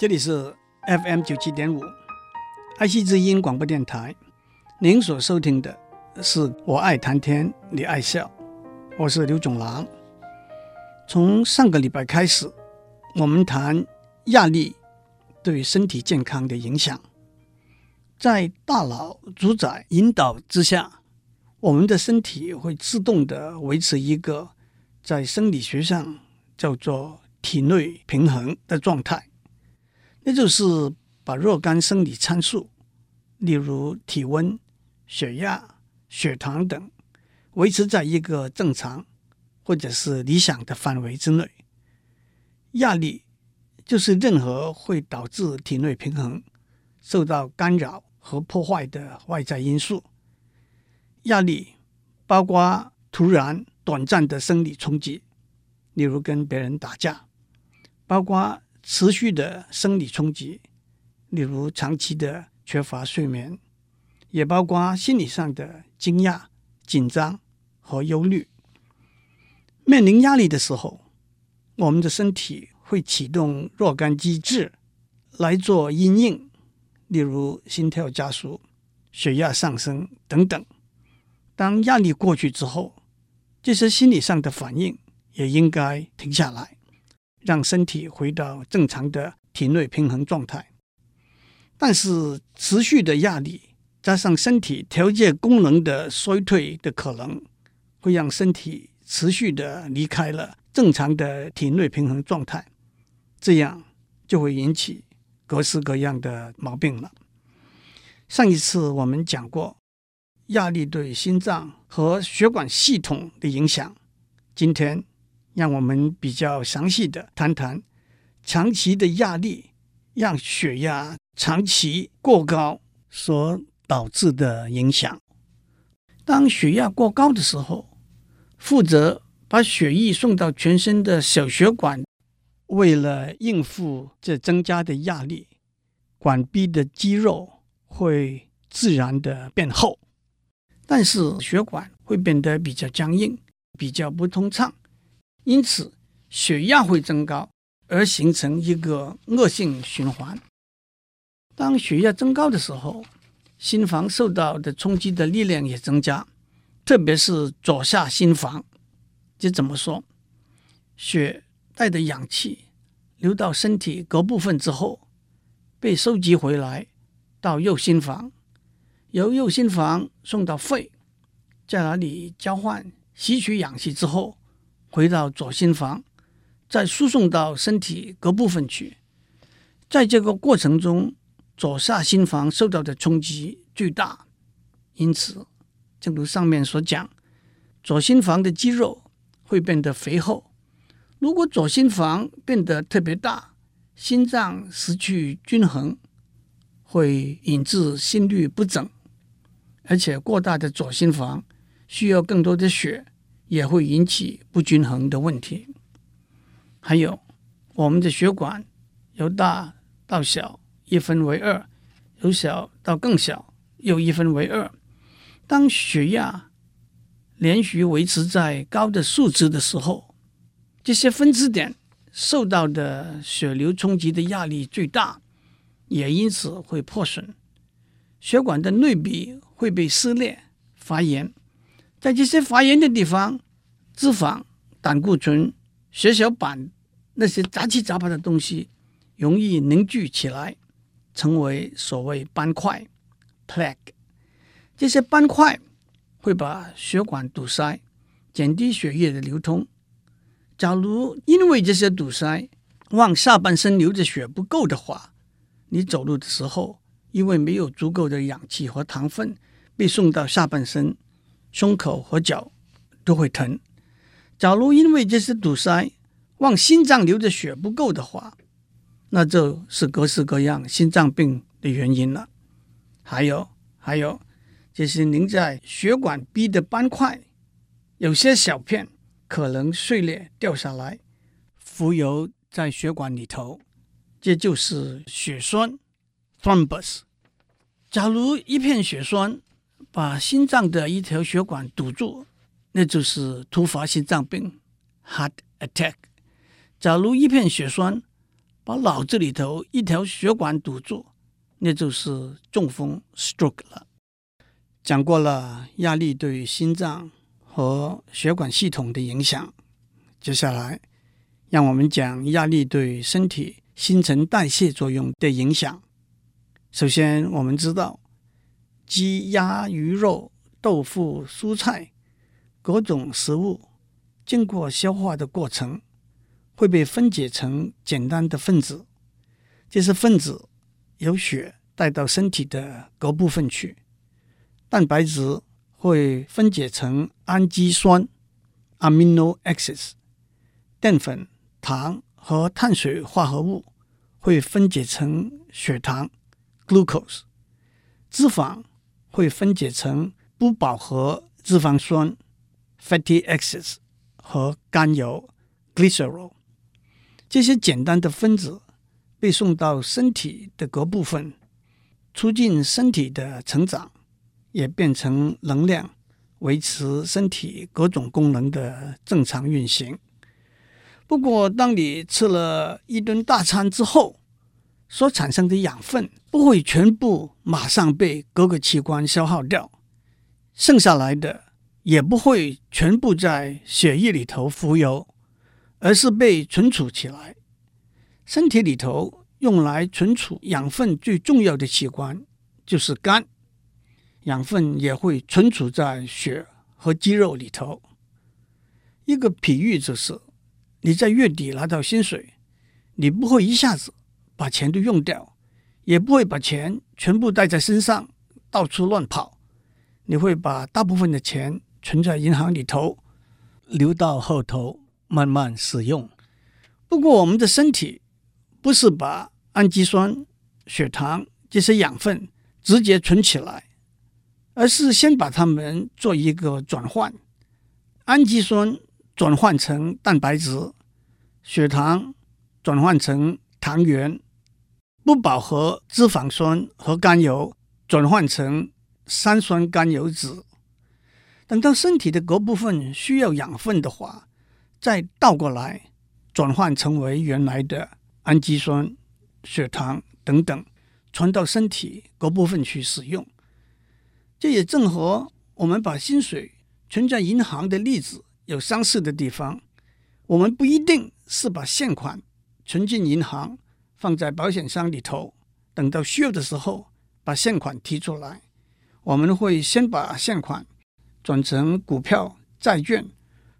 这里是 FM 九七点五，爱惜之音广播电台。您所收听的是我爱谈天，你爱笑，我是刘总郎。从上个礼拜开始，我们谈压力对身体健康的影响。在大脑主宰引导之下，我们的身体会自动地维持一个在生理学上叫做体内平衡的状态。那就是把若干生理参数，例如体温、血压、血糖等，维持在一个正常或者是理想的范围之内。压力就是任何会导致体内平衡受到干扰和破坏的外在因素。压力包括突然短暂的生理冲击，例如跟别人打架，包括。持续的生理冲击，例如长期的缺乏睡眠，也包括心理上的惊讶、紧张和忧虑。面临压力的时候，我们的身体会启动若干机制来做阴应，例如心跳加速、血压上升等等。当压力过去之后，这些心理上的反应也应该停下来。让身体回到正常的体内平衡状态，但是持续的压力加上身体调节功能的衰退的可能，会让身体持续的离开了正常的体内平衡状态，这样就会引起各式各样的毛病了。上一次我们讲过压力对心脏和血管系统的影响，今天。让我们比较详细的谈谈长期的压力让血压长期过高所导致的影响。当血压过高的时候，负责把血液送到全身的小血管，为了应付这增加的压力，管壁的肌肉会自然的变厚，但是血管会变得比较僵硬，比较不通畅。因此，血压会增高，而形成一个恶性循环。当血压增高的时候，心房受到的冲击的力量也增加，特别是左下心房。这怎么说？血带着氧气流到身体各部分之后，被收集回来到右心房，由右心房送到肺，在那里交换吸取氧气之后。回到左心房，再输送到身体各部分去。在这个过程中，左下心房受到的冲击最大，因此，正如上面所讲，左心房的肌肉会变得肥厚。如果左心房变得特别大，心脏失去均衡，会引致心律不整，而且过大的左心房需要更多的血。也会引起不均衡的问题。还有，我们的血管由大到小一分为二，由小到更小又一分为二。当血压连续维持在高的数值的时候，这些分支点受到的血流冲击的压力最大，也因此会破损。血管的内壁会被撕裂、发炎。在这些发炎的地方，脂肪、胆固醇、血小板那些杂七杂八的东西容易凝聚起来，成为所谓斑块 （plaque）。这些斑块会把血管堵塞，减低血液的流通。假如因为这些堵塞，往下半身流的血不够的话，你走路的时候，因为没有足够的氧气和糖分被送到下半身。胸口和脚都会疼。假如因为这些堵塞，往心脏流的血不够的话，那就是各式各样心脏病的原因了。还有，还有，就是凝在血管壁的斑块，有些小片可能碎裂掉下来，浮游在血管里头，这就是血栓 （thrombus）。假如一片血栓，把心脏的一条血管堵住，那就是突发心脏病 （heart attack）。假如一片血栓把脑子里头一条血管堵住，那就是中风 （stroke） 了。讲过了压力对心脏和血管系统的影响，接下来让我们讲压力对身体新陈代谢作用的影响。首先，我们知道鸡、鸭、鱼肉、豆腐、蔬菜各种食物经过消化的过程，会被分解成简单的分子，这些分子由血带到身体的各部分去。蛋白质会分解成氨基酸 （amino acids），淀粉、糖和碳水化合物会分解成血糖 （glucose），脂肪会分解成不饱和脂肪酸 （fatty acids） 和甘油 （glycerol）。这些简单的分子被送到身体的各部分，促进身体的成长。也变成能量，维持身体各种功能的正常运行。不过，当你吃了一顿大餐之后，所产生的养分不会全部马上被各个器官消耗掉，剩下来的也不会全部在血液里头浮游，而是被存储起来。身体里头用来存储养分最重要的器官就是肝。养分也会存储在血和肌肉里头。一个比喻就是，你在月底拿到薪水，你不会一下子把钱都用掉，也不会把钱全部带在身上到处乱跑。你会把大部分的钱存在银行里头，留到后头慢慢使用。不过，我们的身体不是把氨基酸、血糖这些养分直接存起来。而是先把它们做一个转换，氨基酸转换成蛋白质，血糖转换成糖原，不饱和脂肪酸和甘油转换成三酸甘油酯。等到身体的各部分需要养分的话，再倒过来转换成为原来的氨基酸、血糖等等，传到身体各部分去使用。这也正和我们把薪水存在银行的例子有相似的地方。我们不一定是把现款存进银行，放在保险箱里头，等到需要的时候把现款提出来。我们会先把现款转成股票、债券，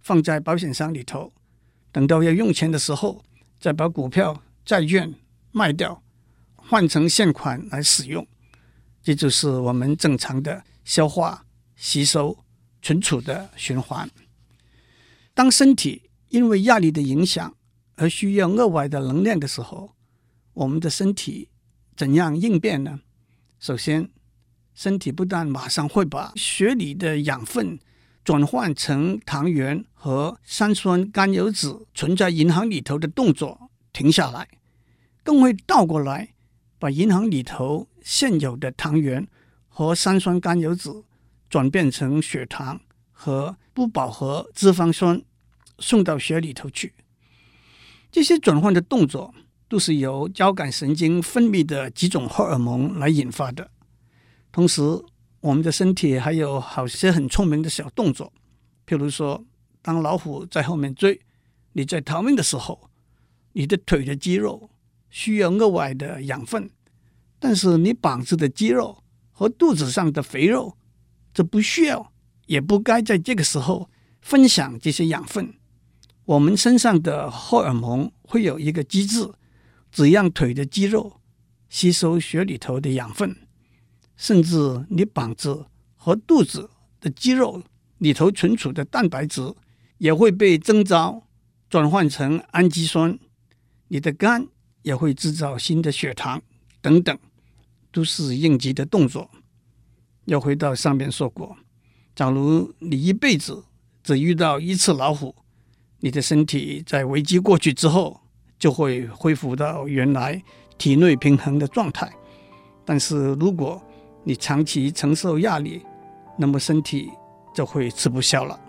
放在保险箱里头，等到要用钱的时候，再把股票、债券卖掉，换成现款来使用。这就是我们正常的。消化、吸收、存储的循环。当身体因为压力的影响而需要额外的能量的时候，我们的身体怎样应变呢？首先，身体不但马上会把血里的养分转换成糖原和三酸甘油酯存在银行里头的动作停下来，更会倒过来把银行里头现有的糖原。和三酸甘油酯转变成血糖和不饱和脂肪酸，送到血里头去。这些转换的动作都是由交感神经分泌的几种荷尔蒙来引发的。同时，我们的身体还有好些很聪明的小动作，譬如说，当老虎在后面追，你在逃命的时候，你的腿的肌肉需要额外的养分，但是你膀子的肌肉。和肚子上的肥肉，这不需要，也不该在这个时候分享这些养分。我们身上的荷尔蒙会有一个机制，只让腿的肌肉吸收血里头的养分，甚至你膀子和肚子的肌肉里头存储的蛋白质也会被征召转换成氨基酸。你的肝也会制造新的血糖等等。都是应急的动作。要回到上面说过，假如你一辈子只遇到一次老虎，你的身体在危机过去之后就会恢复到原来体内平衡的状态。但是如果你长期承受压力，那么身体就会吃不消了。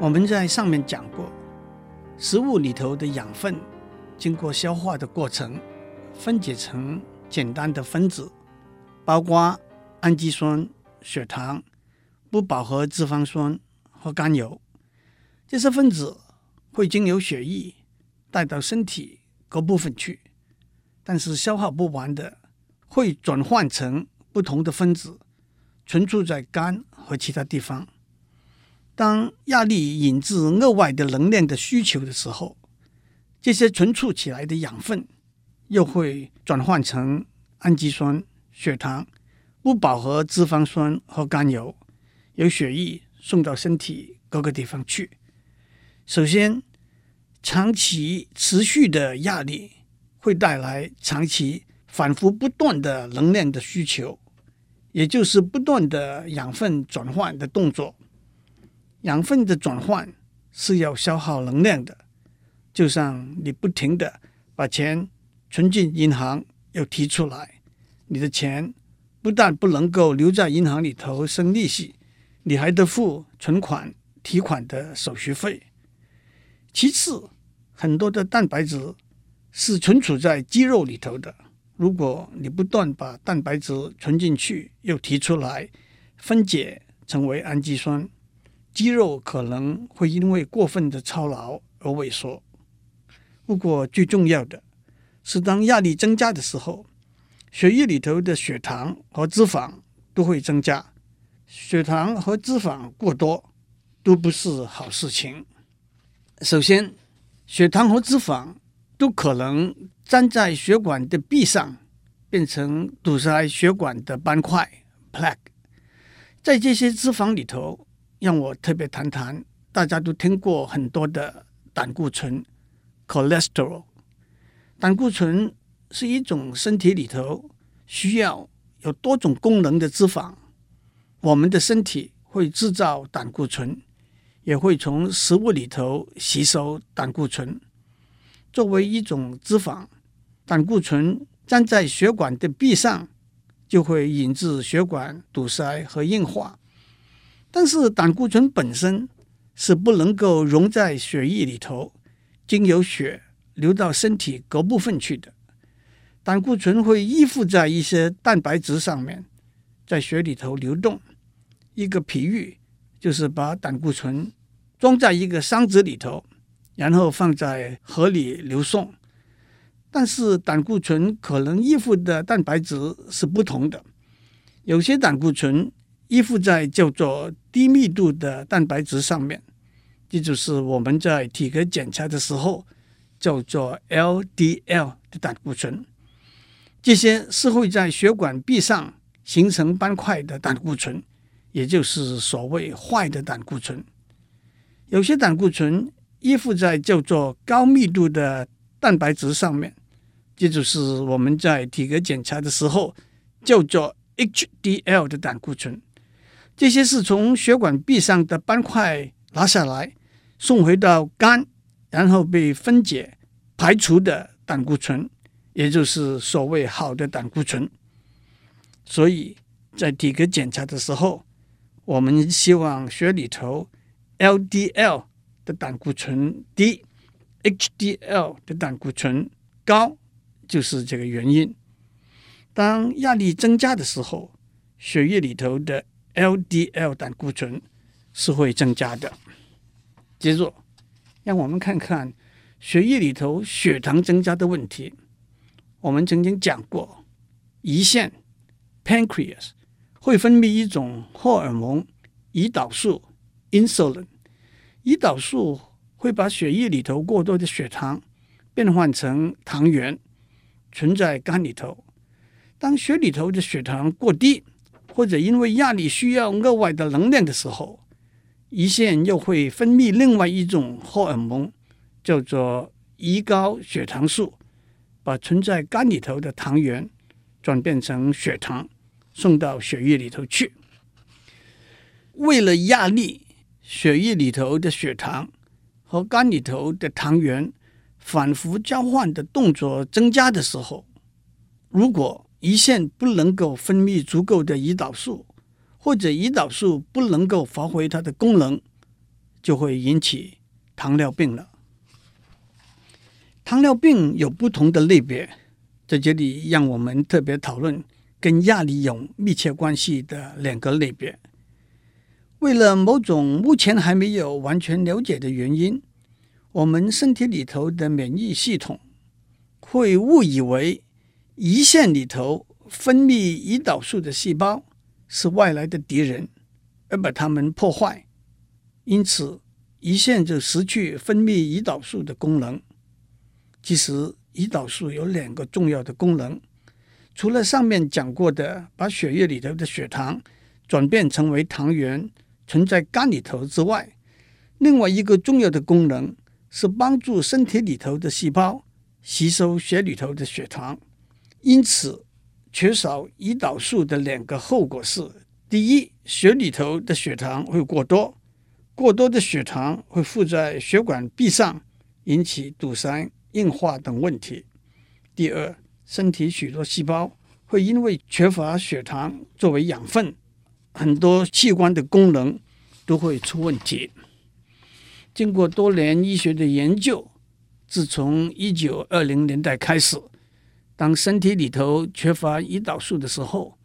我们在上面讲过，食物里头的养分经过消化的过程，分解成简单的分子，包括氨基酸、血糖、不饱和脂肪酸和甘油。这些分子会经由血液带到身体各部分去，但是消耗不完的，会转换成不同的分子，存储在肝和其他地方。当压力引致额外的能量的需求的时候，这些存储起来的养分又会转换成氨基酸、血糖、不饱和脂肪酸和甘油，由血液送到身体各个地方去。首先，长期持续的压力会带来长期反复不断的能量的需求，也就是不断的养分转换的动作。养分的转换是要消耗能量的，就像你不停的把钱存进银行又提出来，你的钱不但不能够留在银行里头生利息，你还得付存款提款的手续费。其次，很多的蛋白质是存储在肌肉里头的，如果你不断把蛋白质存进去又提出来，分解成为氨基酸。肌肉可能会因为过分的操劳而萎缩。不过，最重要的是，当压力增加的时候，血液里头的血糖和脂肪都会增加。血糖和脂肪过多都不是好事情。首先，血糖和脂肪都可能粘在血管的壁上，变成堵塞血管的斑块 （plaque）。在这些脂肪里头。让我特别谈谈，大家都听过很多的胆固醇 （cholesterol）。胆固醇是一种身体里头需要有多种功能的脂肪。我们的身体会制造胆固醇，也会从食物里头吸收胆固醇。作为一种脂肪，胆固醇粘在血管的壁上，就会引致血管堵塞和硬化。但是胆固醇本身是不能够溶在血液里头，经由血流到身体各部分去的。胆固醇会依附在一些蛋白质上面，在血里头流动。一个比喻就是把胆固醇装在一个箱子里头，然后放在河里流送。但是胆固醇可能依附的蛋白质是不同的，有些胆固醇。依附在叫做低密度的蛋白质上面，这就是我们在体格检查的时候叫做 LDL 的胆固醇。这些是会在血管壁上形成斑块的胆固醇，也就是所谓坏的胆固醇。有些胆固醇依附在叫做高密度的蛋白质上面，这就是我们在体格检查的时候叫做 HDL 的胆固醇。这些是从血管壁上的斑块拿下来，送回到肝，然后被分解排除的胆固醇，也就是所谓好的胆固醇。所以在体格检查的时候，我们希望血里头 LDL 的胆固醇低，HDL 的胆固醇高，就是这个原因。当压力增加的时候，血液里头的 LDL 胆固醇是会增加的。接着，让我们看看血液里头血糖增加的问题。我们曾经讲过，胰腺 （pancreas） 会分泌一种荷尔蒙——胰岛素 （insulin）。胰岛素会把血液里头过多的血糖变换成糖原，存在肝里头。当血里头的血糖过低，或者因为压力需要额外的能量的时候，胰腺又会分泌另外一种荷尔蒙，叫做胰高血糖素，把存在肝里头的糖原转变成血糖，送到血液里头去。为了压力，血液里头的血糖和肝里头的糖原反复交换的动作增加的时候，如果胰腺不能够分泌足够的胰岛素，或者胰岛素不能够发挥它的功能，就会引起糖尿病了。糖尿病有不同的类别，在这里让我们特别讨论跟压力有密切关系的两个类别。为了某种目前还没有完全了解的原因，我们身体里头的免疫系统会误以为胰腺里头分泌胰岛素的细胞是外来的敌人，而把它们破坏，因此胰腺就失去分泌胰岛素的功能。其实，胰岛素有两个重要的功能，除了上面讲过的把血液里头的血糖转变成为糖原存在肝里头之外，另外一个重要的功能是帮助身体里头的细胞吸收血里头的血糖。因此，缺少胰岛素的两个后果是：第一，血里头的血糖会过多，过多的血糖会附在血管壁上，引起堵塞。硬化等问题。第二，身体许多细胞会因为缺乏血糖作为养分，很多器官的功能都会出问题。经过多年医学的研究，自从一九二零年代开始，当身体里头缺乏胰岛素的时候，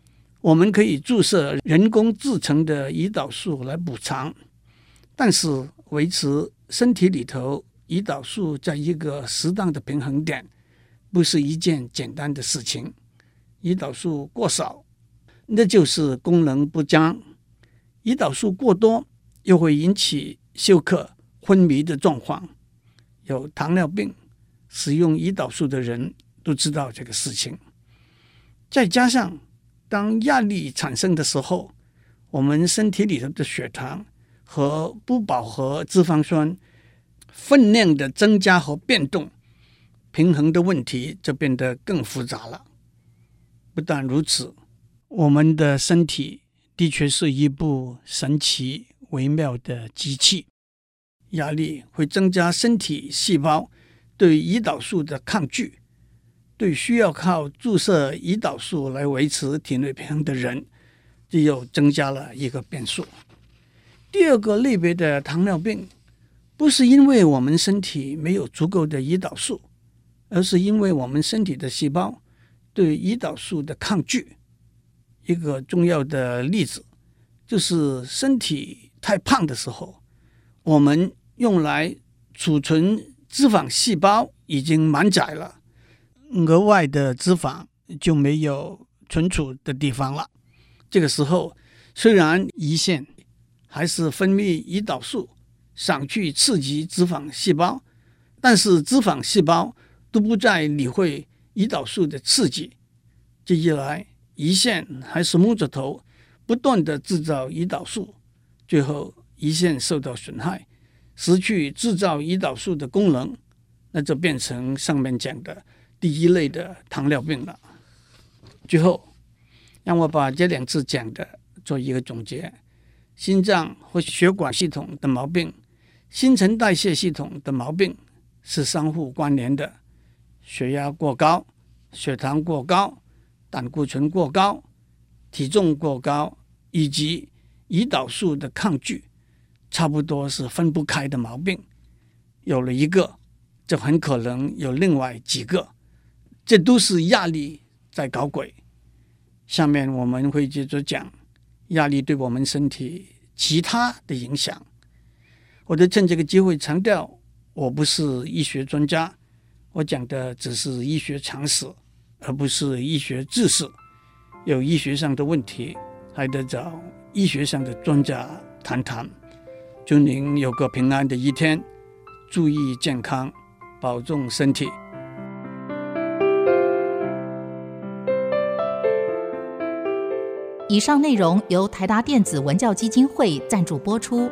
我们可以注射人工制成的胰岛素来补偿，但是维持身体里头。胰岛素在一个适当的平衡点，不是一件简单的事情。胰岛素过少，那就是功能不佳；胰岛素过多，又会引起休克、昏迷的状况。有糖尿病、使用胰岛素的人都知道这个事情。再加上，当压力产生的时候，我们身体里头的血糖和不饱和脂肪酸。分量的增加和变动，平衡的问题就变得更复杂了。不但如此，我们的身体的确是一部神奇微妙的机器。压力会增加身体细胞对胰岛素的抗拒，对需要靠注射胰岛素来维持体内平衡的人，就又增加了一个变数。第二个类别的糖尿病。不是因为我们身体没有足够的胰岛素，而是因为我们身体的细胞对胰岛素的抗拒。一个重要的例子就是身体太胖的时候，我们用来储存脂肪细胞已经满载了，额外的脂肪就没有存储的地方了。这个时候，虽然胰腺还是分泌胰岛素。想去刺激脂肪细胞，但是脂肪细胞都不再理会胰岛素的刺激。这一来，胰腺还是摸着头，不断的制造胰岛素，最后胰腺受到损害，失去制造胰岛素的功能，那就变成上面讲的第一类的糖尿病了。最后，让我把这两次讲的做一个总结：心脏或血管系统的毛病。新陈代谢系统的毛病是相互关联的，血压过高、血糖过高、胆固醇过高、体重过高以及胰岛素的抗拒，差不多是分不开的毛病。有了一个，就很可能有另外几个，这都是压力在搞鬼。下面我们会接着讲压力对我们身体其他的影响。我得趁这个机会强调，我不是医学专家，我讲的只是医学常识，而不是医学知识。有医学上的问题，还得找医学上的专家谈谈。祝您有个平安的一天，注意健康，保重身体。以上内容由台达电子文教基金会赞助播出。